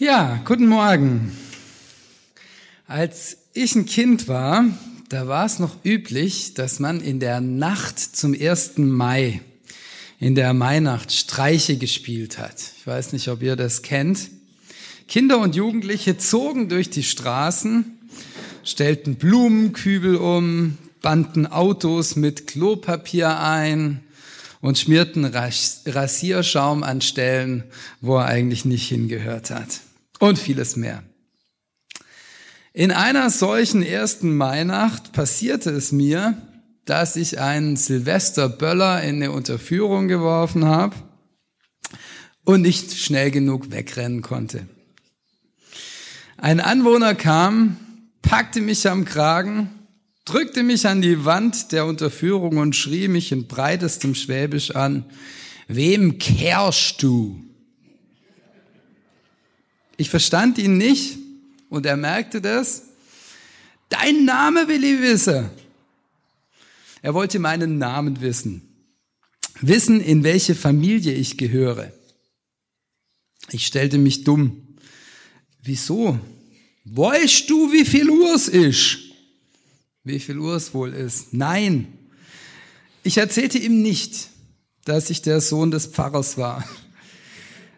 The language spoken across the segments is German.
Ja, guten Morgen. Als ich ein Kind war, da war es noch üblich, dass man in der Nacht zum 1. Mai, in der Mainacht Streiche gespielt hat. Ich weiß nicht, ob ihr das kennt. Kinder und Jugendliche zogen durch die Straßen, stellten Blumenkübel um, banden Autos mit Klopapier ein, und schmierten Rasierschaum an Stellen, wo er eigentlich nicht hingehört hat und vieles mehr. In einer solchen ersten Mainacht passierte es mir, dass ich einen Silvester Böller in eine Unterführung geworfen habe und nicht schnell genug wegrennen konnte. Ein Anwohner kam, packte mich am Kragen, drückte mich an die Wand der Unterführung und schrie mich in breitestem Schwäbisch an, wem kehrst du? Ich verstand ihn nicht und er merkte das. Dein Name will ich wissen. Er wollte meinen Namen wissen. Wissen, in welche Familie ich gehöre. Ich stellte mich dumm. Wieso? Weißt du, wie viel Uhr es ist? Wie viel Uhr es wohl ist? Nein. Ich erzählte ihm nicht, dass ich der Sohn des Pfarrers war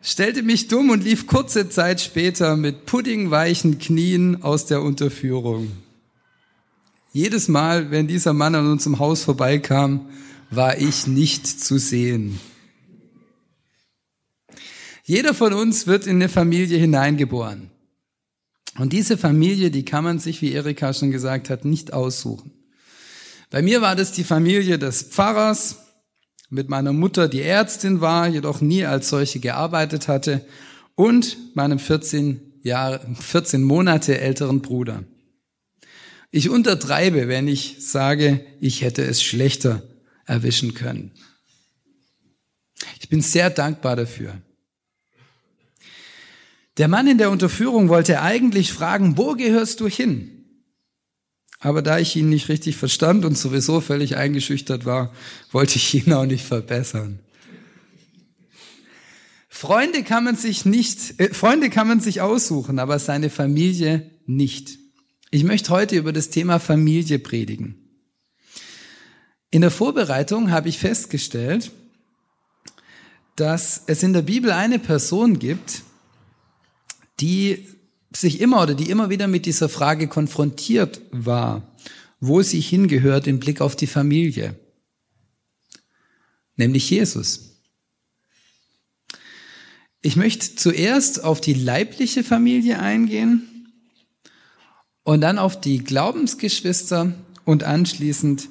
stellte mich dumm und lief kurze Zeit später mit puddingweichen Knien aus der Unterführung. Jedes Mal, wenn dieser Mann an unserem Haus vorbeikam, war ich nicht zu sehen. Jeder von uns wird in eine Familie hineingeboren. Und diese Familie, die kann man sich, wie Erika schon gesagt hat, nicht aussuchen. Bei mir war das die Familie des Pfarrers, mit meiner Mutter, die Ärztin war, jedoch nie als solche gearbeitet hatte, und meinem 14 Jahre, 14 Monate älteren Bruder. Ich untertreibe, wenn ich sage, ich hätte es schlechter erwischen können. Ich bin sehr dankbar dafür. Der Mann in der Unterführung wollte eigentlich fragen, wo gehörst du hin? Aber da ich ihn nicht richtig verstand und sowieso völlig eingeschüchtert war, wollte ich ihn auch nicht verbessern. Freunde kann man sich nicht, äh, Freunde kann man sich aussuchen, aber seine Familie nicht. Ich möchte heute über das Thema Familie predigen. In der Vorbereitung habe ich festgestellt, dass es in der Bibel eine Person gibt, die sich immer oder die immer wieder mit dieser Frage konfrontiert war, wo sie hingehört im Blick auf die Familie, nämlich Jesus. Ich möchte zuerst auf die leibliche Familie eingehen und dann auf die Glaubensgeschwister und anschließend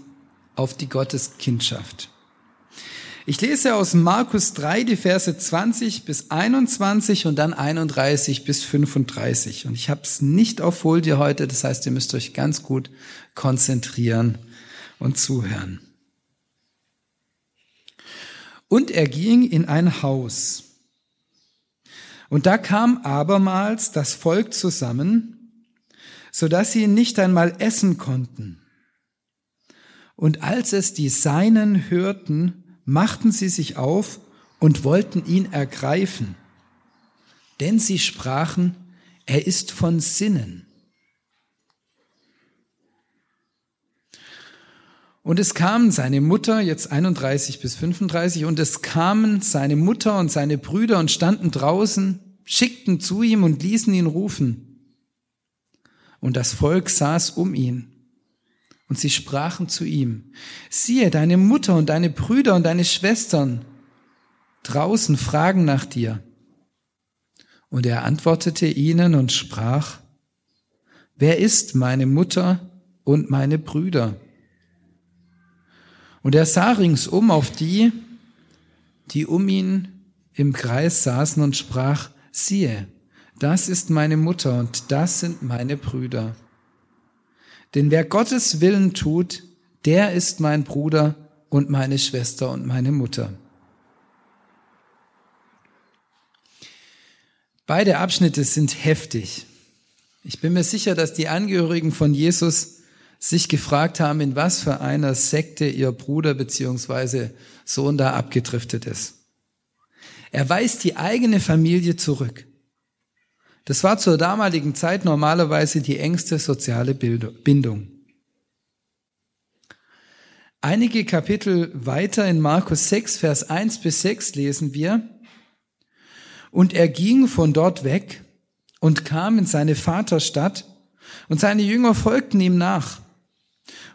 auf die Gotteskindschaft. Ich lese aus Markus 3 die Verse 20 bis 21 und dann 31 bis 35. Und ich habe es nicht auf Folie heute, das heißt, ihr müsst euch ganz gut konzentrieren und zuhören. Und er ging in ein Haus. Und da kam abermals das Volk zusammen, so dass sie nicht einmal essen konnten. Und als es die Seinen hörten, machten sie sich auf und wollten ihn ergreifen, denn sie sprachen, er ist von Sinnen. Und es kamen seine Mutter, jetzt 31 bis 35, und es kamen seine Mutter und seine Brüder und standen draußen, schickten zu ihm und ließen ihn rufen. Und das Volk saß um ihn. Und sie sprachen zu ihm, siehe, deine Mutter und deine Brüder und deine Schwestern draußen fragen nach dir. Und er antwortete ihnen und sprach, wer ist meine Mutter und meine Brüder? Und er sah ringsum auf die, die um ihn im Kreis saßen und sprach, siehe, das ist meine Mutter und das sind meine Brüder. Denn wer Gottes Willen tut, der ist mein Bruder und meine Schwester und meine Mutter. Beide Abschnitte sind heftig. Ich bin mir sicher, dass die Angehörigen von Jesus sich gefragt haben, in was für einer Sekte ihr Bruder beziehungsweise Sohn da abgedriftet ist. Er weist die eigene Familie zurück. Das war zur damaligen Zeit normalerweise die engste soziale Bindung. Einige Kapitel weiter in Markus 6, Vers 1 bis 6 lesen wir, und er ging von dort weg und kam in seine Vaterstadt, und seine Jünger folgten ihm nach.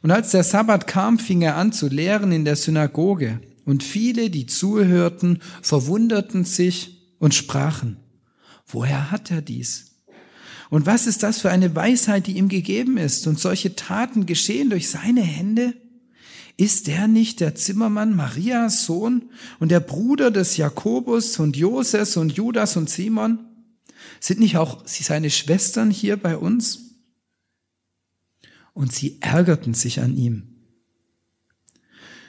Und als der Sabbat kam, fing er an zu lehren in der Synagoge, und viele, die zuhörten, verwunderten sich und sprachen, woher hat er dies? Und was ist das für eine Weisheit, die ihm gegeben ist? Und solche Taten geschehen durch seine Hände? Ist der nicht der Zimmermann Marias Sohn und der Bruder des Jakobus und Joses und Judas und Simon? Sind nicht auch seine Schwestern hier bei uns? Und sie ärgerten sich an ihm.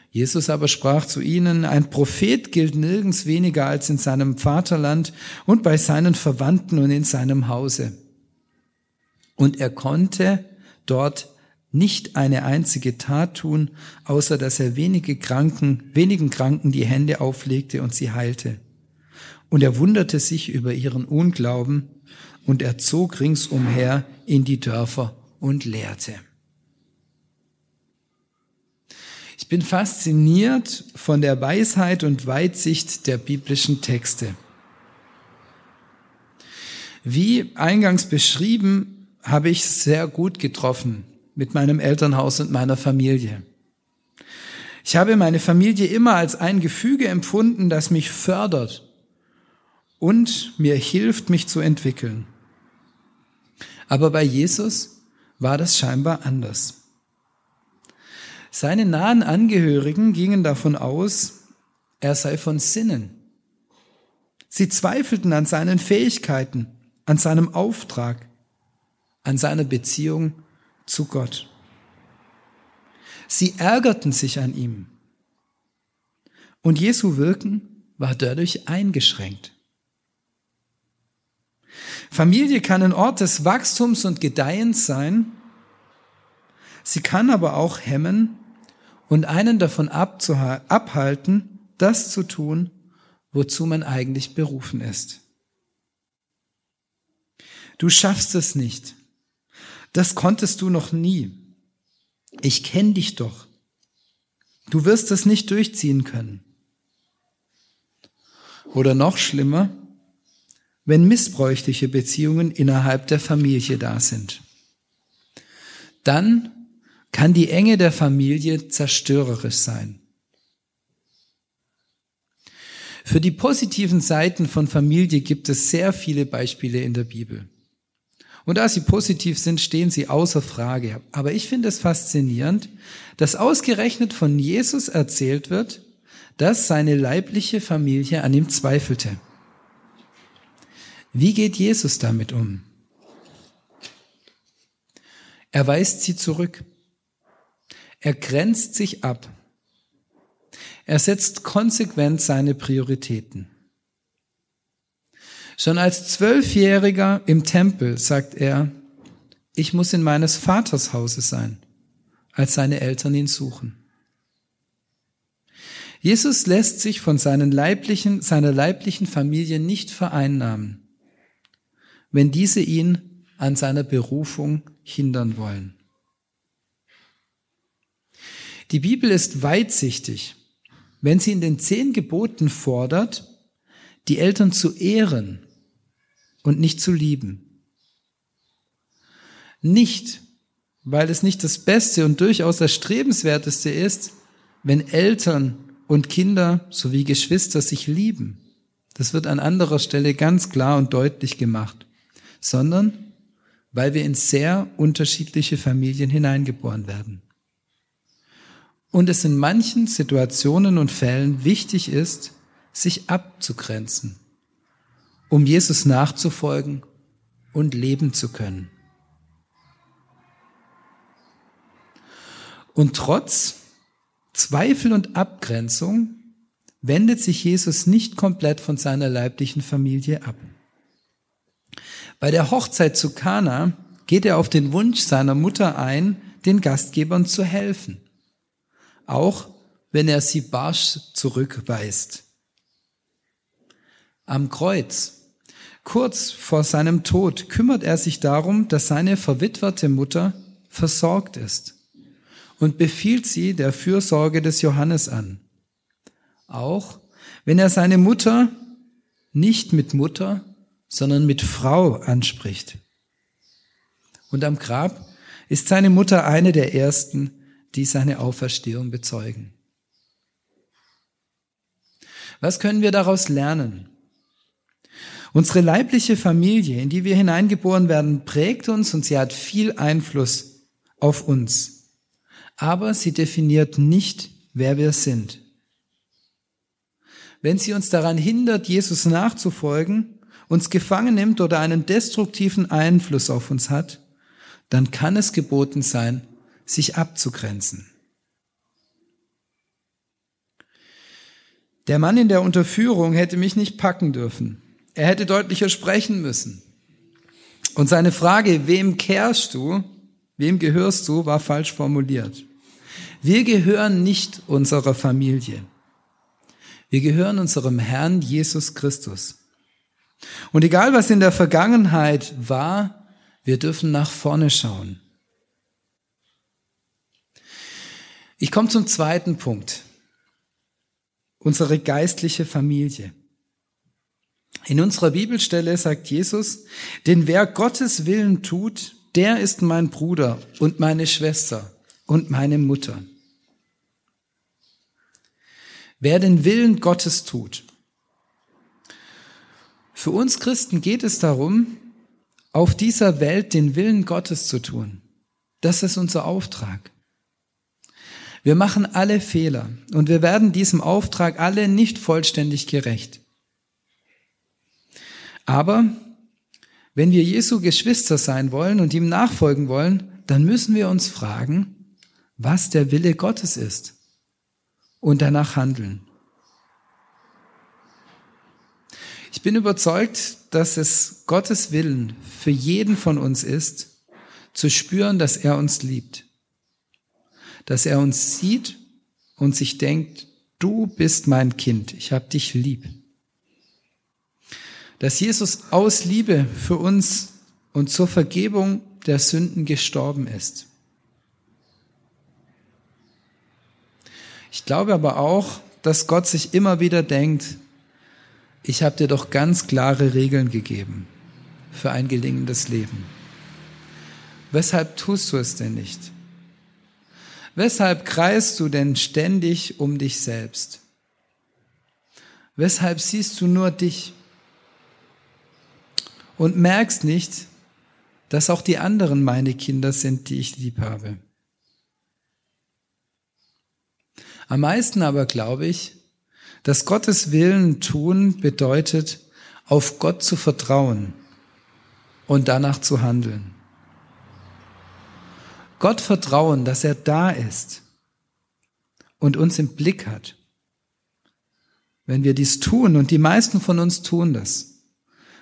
Jesus aber sprach zu ihnen, ein Prophet gilt nirgends weniger als in seinem Vaterland und bei seinen Verwandten und in seinem Hause. Und er konnte dort nicht eine einzige Tat tun, außer dass er wenige Kranken, wenigen Kranken die Hände auflegte und sie heilte. Und er wunderte sich über ihren Unglauben und er zog ringsumher in die Dörfer und lehrte. Ich bin fasziniert von der Weisheit und Weitsicht der biblischen Texte. Wie eingangs beschrieben, habe ich sehr gut getroffen mit meinem Elternhaus und meiner Familie. Ich habe meine Familie immer als ein Gefüge empfunden, das mich fördert und mir hilft, mich zu entwickeln. Aber bei Jesus war das scheinbar anders. Seine nahen Angehörigen gingen davon aus, er sei von Sinnen. Sie zweifelten an seinen Fähigkeiten, an seinem Auftrag, an seiner Beziehung zu Gott. Sie ärgerten sich an ihm. Und Jesu Wirken war dadurch eingeschränkt. Familie kann ein Ort des Wachstums und Gedeihens sein. Sie kann aber auch hemmen und einen davon abhalten, das zu tun, wozu man eigentlich berufen ist. Du schaffst es nicht. Das konntest du noch nie. Ich kenne dich doch. Du wirst es nicht durchziehen können. Oder noch schlimmer, wenn missbräuchliche Beziehungen innerhalb der Familie da sind. Dann kann die Enge der Familie zerstörerisch sein. Für die positiven Seiten von Familie gibt es sehr viele Beispiele in der Bibel. Und da sie positiv sind, stehen sie außer Frage. Aber ich finde es faszinierend, dass ausgerechnet von Jesus erzählt wird, dass seine leibliche Familie an ihm zweifelte. Wie geht Jesus damit um? Er weist sie zurück. Er grenzt sich ab. Er setzt konsequent seine Prioritäten. Schon als Zwölfjähriger im Tempel sagt er, ich muss in meines Vaters Hause sein, als seine Eltern ihn suchen. Jesus lässt sich von seinen leiblichen, seiner leiblichen Familie nicht vereinnahmen, wenn diese ihn an seiner Berufung hindern wollen. Die Bibel ist weitsichtig, wenn sie in den zehn Geboten fordert, die Eltern zu ehren und nicht zu lieben. Nicht, weil es nicht das Beste und durchaus das Strebenswerteste ist, wenn Eltern und Kinder sowie Geschwister sich lieben. Das wird an anderer Stelle ganz klar und deutlich gemacht, sondern weil wir in sehr unterschiedliche Familien hineingeboren werden. Und es in manchen Situationen und Fällen wichtig ist, sich abzugrenzen um Jesus nachzufolgen und leben zu können. Und trotz Zweifel und Abgrenzung wendet sich Jesus nicht komplett von seiner leiblichen Familie ab. Bei der Hochzeit zu Kana geht er auf den Wunsch seiner Mutter ein, den Gastgebern zu helfen, auch wenn er sie barsch zurückweist. Am Kreuz Kurz vor seinem Tod kümmert er sich darum, dass seine verwitwerte Mutter versorgt ist und befiehlt sie der Fürsorge des Johannes an. Auch wenn er seine Mutter nicht mit Mutter, sondern mit Frau anspricht. Und am Grab ist seine Mutter eine der ersten, die seine Auferstehung bezeugen. Was können wir daraus lernen? Unsere leibliche Familie, in die wir hineingeboren werden, prägt uns und sie hat viel Einfluss auf uns. Aber sie definiert nicht, wer wir sind. Wenn sie uns daran hindert, Jesus nachzufolgen, uns gefangen nimmt oder einen destruktiven Einfluss auf uns hat, dann kann es geboten sein, sich abzugrenzen. Der Mann in der Unterführung hätte mich nicht packen dürfen. Er hätte deutlicher sprechen müssen. Und seine Frage, wem kehrst du, wem gehörst du, war falsch formuliert. Wir gehören nicht unserer Familie. Wir gehören unserem Herrn Jesus Christus. Und egal was in der Vergangenheit war, wir dürfen nach vorne schauen. Ich komme zum zweiten Punkt. Unsere geistliche Familie. In unserer Bibelstelle sagt Jesus, denn wer Gottes Willen tut, der ist mein Bruder und meine Schwester und meine Mutter. Wer den Willen Gottes tut. Für uns Christen geht es darum, auf dieser Welt den Willen Gottes zu tun. Das ist unser Auftrag. Wir machen alle Fehler und wir werden diesem Auftrag alle nicht vollständig gerecht. Aber wenn wir Jesu Geschwister sein wollen und ihm nachfolgen wollen, dann müssen wir uns fragen, was der Wille Gottes ist und danach handeln. Ich bin überzeugt, dass es Gottes Willen für jeden von uns ist, zu spüren, dass er uns liebt, dass er uns sieht und sich denkt, du bist mein Kind, ich habe dich lieb dass Jesus aus Liebe für uns und zur Vergebung der Sünden gestorben ist. Ich glaube aber auch, dass Gott sich immer wieder denkt, ich habe dir doch ganz klare Regeln gegeben für ein gelingendes Leben. Weshalb tust du es denn nicht? Weshalb kreist du denn ständig um dich selbst? Weshalb siehst du nur dich? und merkst nicht, dass auch die anderen meine Kinder sind, die ich lieb habe. Am meisten aber glaube ich, dass Gottes Willen tun bedeutet, auf Gott zu vertrauen und danach zu handeln. Gott vertrauen, dass er da ist und uns im Blick hat. Wenn wir dies tun, und die meisten von uns tun das,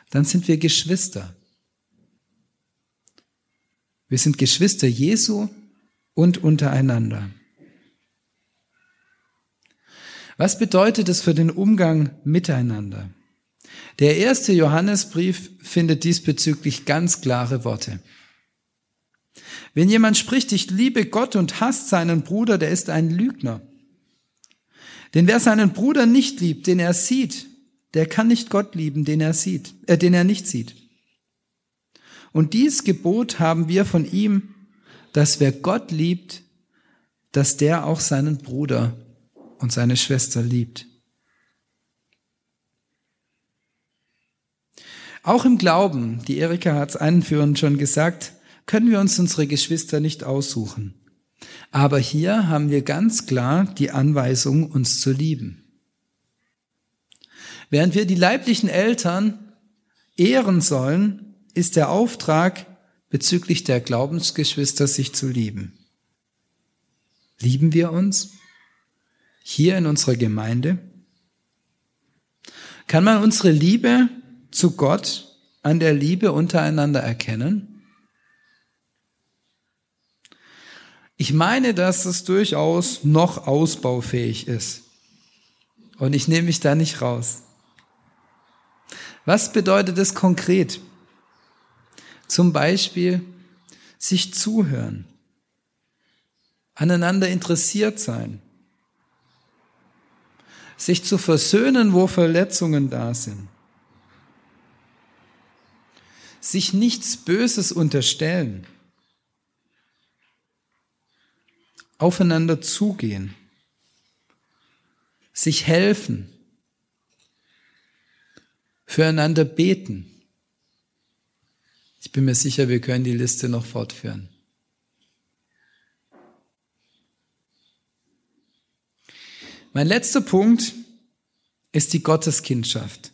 dann sind wir Geschwister. Wir sind Geschwister Jesu und untereinander. Was bedeutet es für den Umgang miteinander? Der erste Johannesbrief findet diesbezüglich ganz klare Worte. Wenn jemand spricht, ich liebe Gott und hasst seinen Bruder, der ist ein Lügner. Denn wer seinen Bruder nicht liebt, den er sieht, der kann nicht Gott lieben, den er sieht, äh, den er nicht sieht. Und dies Gebot haben wir von ihm, dass wer Gott liebt, dass der auch seinen Bruder und seine Schwester liebt. Auch im Glauben, die Erika hat es einführend schon gesagt, können wir uns unsere Geschwister nicht aussuchen. Aber hier haben wir ganz klar die Anweisung, uns zu lieben. Während wir die leiblichen Eltern ehren sollen, ist der Auftrag bezüglich der Glaubensgeschwister, sich zu lieben. Lieben wir uns hier in unserer Gemeinde? Kann man unsere Liebe zu Gott an der Liebe untereinander erkennen? Ich meine, dass es durchaus noch ausbaufähig ist. Und ich nehme mich da nicht raus. Was bedeutet es konkret? Zum Beispiel sich zuhören, aneinander interessiert sein, sich zu versöhnen, wo Verletzungen da sind, sich nichts Böses unterstellen, aufeinander zugehen, sich helfen, füreinander beten. Ich bin mir sicher, wir können die Liste noch fortführen. Mein letzter Punkt ist die Gotteskindschaft.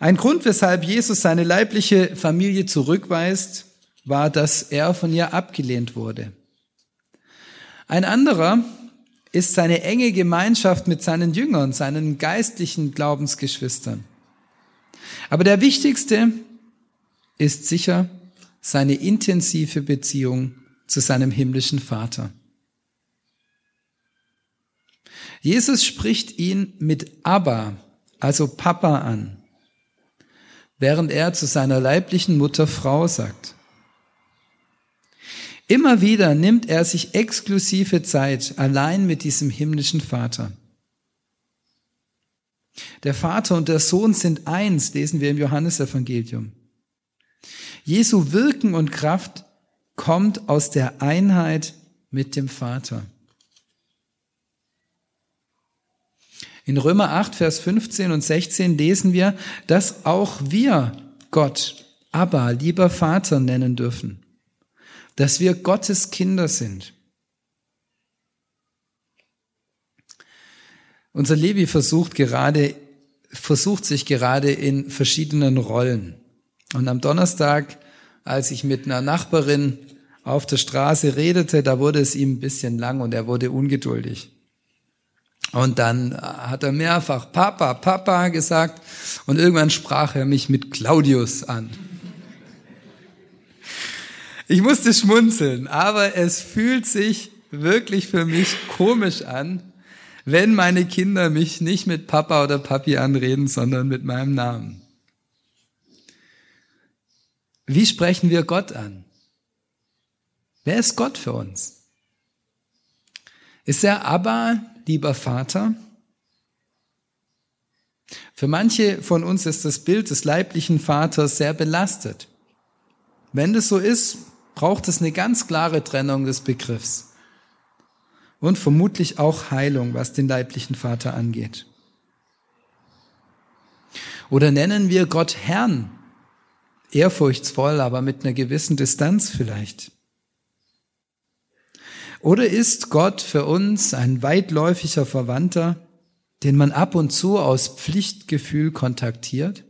Ein Grund, weshalb Jesus seine leibliche Familie zurückweist, war, dass er von ihr abgelehnt wurde. Ein anderer ist seine enge Gemeinschaft mit seinen Jüngern, seinen geistlichen Glaubensgeschwistern. Aber der wichtigste ist sicher seine intensive Beziehung zu seinem himmlischen Vater. Jesus spricht ihn mit Abba, also Papa an, während er zu seiner leiblichen Mutter Frau sagt. Immer wieder nimmt er sich exklusive Zeit allein mit diesem himmlischen Vater. Der Vater und der Sohn sind eins, lesen wir im Johannesevangelium. Jesu Wirken und Kraft kommt aus der Einheit mit dem Vater. In Römer 8, Vers 15 und 16 lesen wir, dass auch wir Gott, aber lieber Vater nennen dürfen, dass wir Gottes Kinder sind. Unser Levi versucht gerade, versucht sich gerade in verschiedenen Rollen. Und am Donnerstag, als ich mit einer Nachbarin auf der Straße redete, da wurde es ihm ein bisschen lang und er wurde ungeduldig. Und dann hat er mehrfach Papa, Papa gesagt und irgendwann sprach er mich mit Claudius an. Ich musste schmunzeln, aber es fühlt sich wirklich für mich komisch an, wenn meine Kinder mich nicht mit Papa oder Papi anreden, sondern mit meinem Namen. Wie sprechen wir Gott an? Wer ist Gott für uns? Ist er Abba, lieber Vater? Für manche von uns ist das Bild des leiblichen Vaters sehr belastet. Wenn das so ist, braucht es eine ganz klare Trennung des Begriffs und vermutlich auch Heilung, was den leiblichen Vater angeht. Oder nennen wir Gott Herrn, ehrfurchtsvoll, aber mit einer gewissen Distanz vielleicht. Oder ist Gott für uns ein weitläufiger Verwandter, den man ab und zu aus Pflichtgefühl kontaktiert?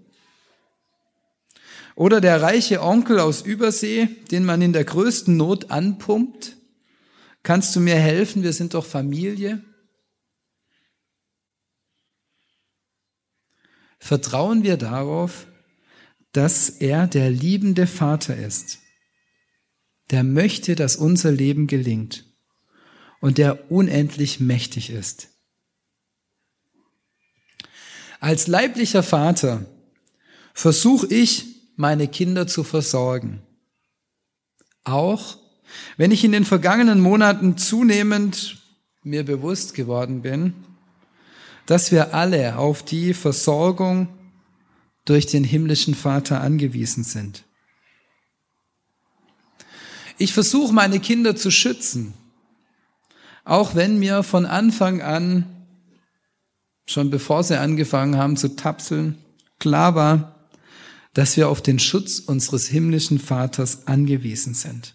Oder der reiche Onkel aus Übersee, den man in der größten Not anpumpt? Kannst du mir helfen? Wir sind doch Familie. Vertrauen wir darauf, dass er der liebende Vater ist, der möchte, dass unser Leben gelingt und der unendlich mächtig ist. Als leiblicher Vater versuche ich, meine Kinder zu versorgen. Auch wenn ich in den vergangenen Monaten zunehmend mir bewusst geworden bin, dass wir alle auf die Versorgung durch den himmlischen Vater angewiesen sind. Ich versuche meine Kinder zu schützen auch wenn mir von Anfang an, schon bevor sie angefangen haben zu tapseln, klar war, dass wir auf den Schutz unseres himmlischen Vaters angewiesen sind.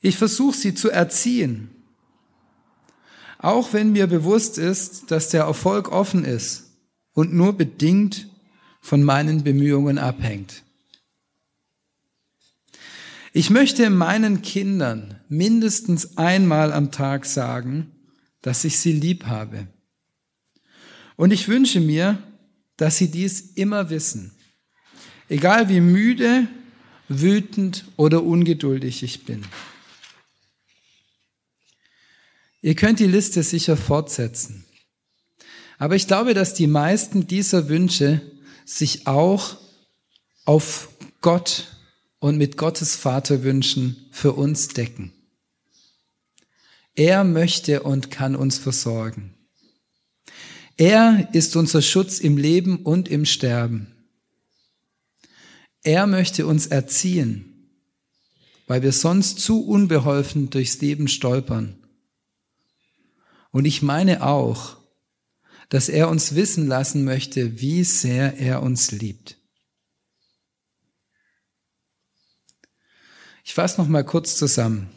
Ich versuche sie zu erziehen, auch wenn mir bewusst ist, dass der Erfolg offen ist und nur bedingt von meinen Bemühungen abhängt. Ich möchte meinen Kindern mindestens einmal am Tag sagen, dass ich sie lieb habe. Und ich wünsche mir, dass sie dies immer wissen. Egal wie müde, wütend oder ungeduldig ich bin. Ihr könnt die Liste sicher fortsetzen. Aber ich glaube, dass die meisten dieser Wünsche sich auch auf Gott und mit Gottes Vaterwünschen für uns decken. Er möchte und kann uns versorgen. Er ist unser Schutz im Leben und im Sterben. Er möchte uns erziehen, weil wir sonst zu unbeholfen durchs Leben stolpern. Und ich meine auch, dass er uns wissen lassen möchte, wie sehr er uns liebt. Ich fasse noch mal kurz zusammen.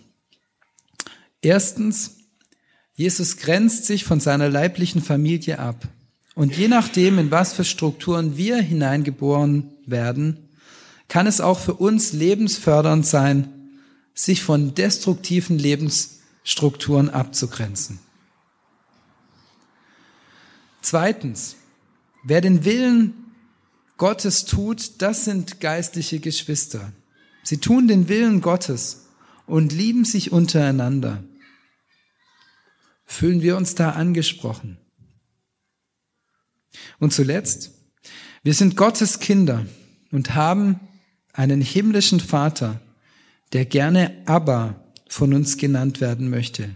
Erstens, Jesus grenzt sich von seiner leiblichen Familie ab. Und je nachdem, in was für Strukturen wir hineingeboren werden, kann es auch für uns lebensfördernd sein, sich von destruktiven Lebensstrukturen abzugrenzen. Zweitens, wer den Willen Gottes tut, das sind geistliche Geschwister. Sie tun den Willen Gottes und lieben sich untereinander. Fühlen wir uns da angesprochen? Und zuletzt, wir sind Gottes Kinder und haben einen himmlischen Vater, der gerne Abba von uns genannt werden möchte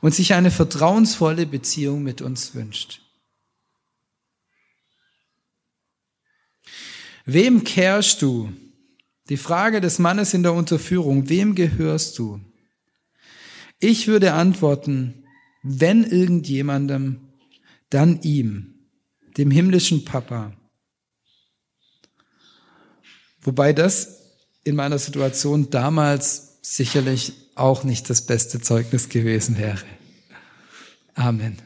und sich eine vertrauensvolle Beziehung mit uns wünscht. Wem kehrst du? Die Frage des Mannes in der Unterführung, wem gehörst du? Ich würde antworten, wenn irgendjemandem, dann ihm, dem himmlischen Papa. Wobei das in meiner Situation damals sicherlich auch nicht das beste Zeugnis gewesen wäre. Amen.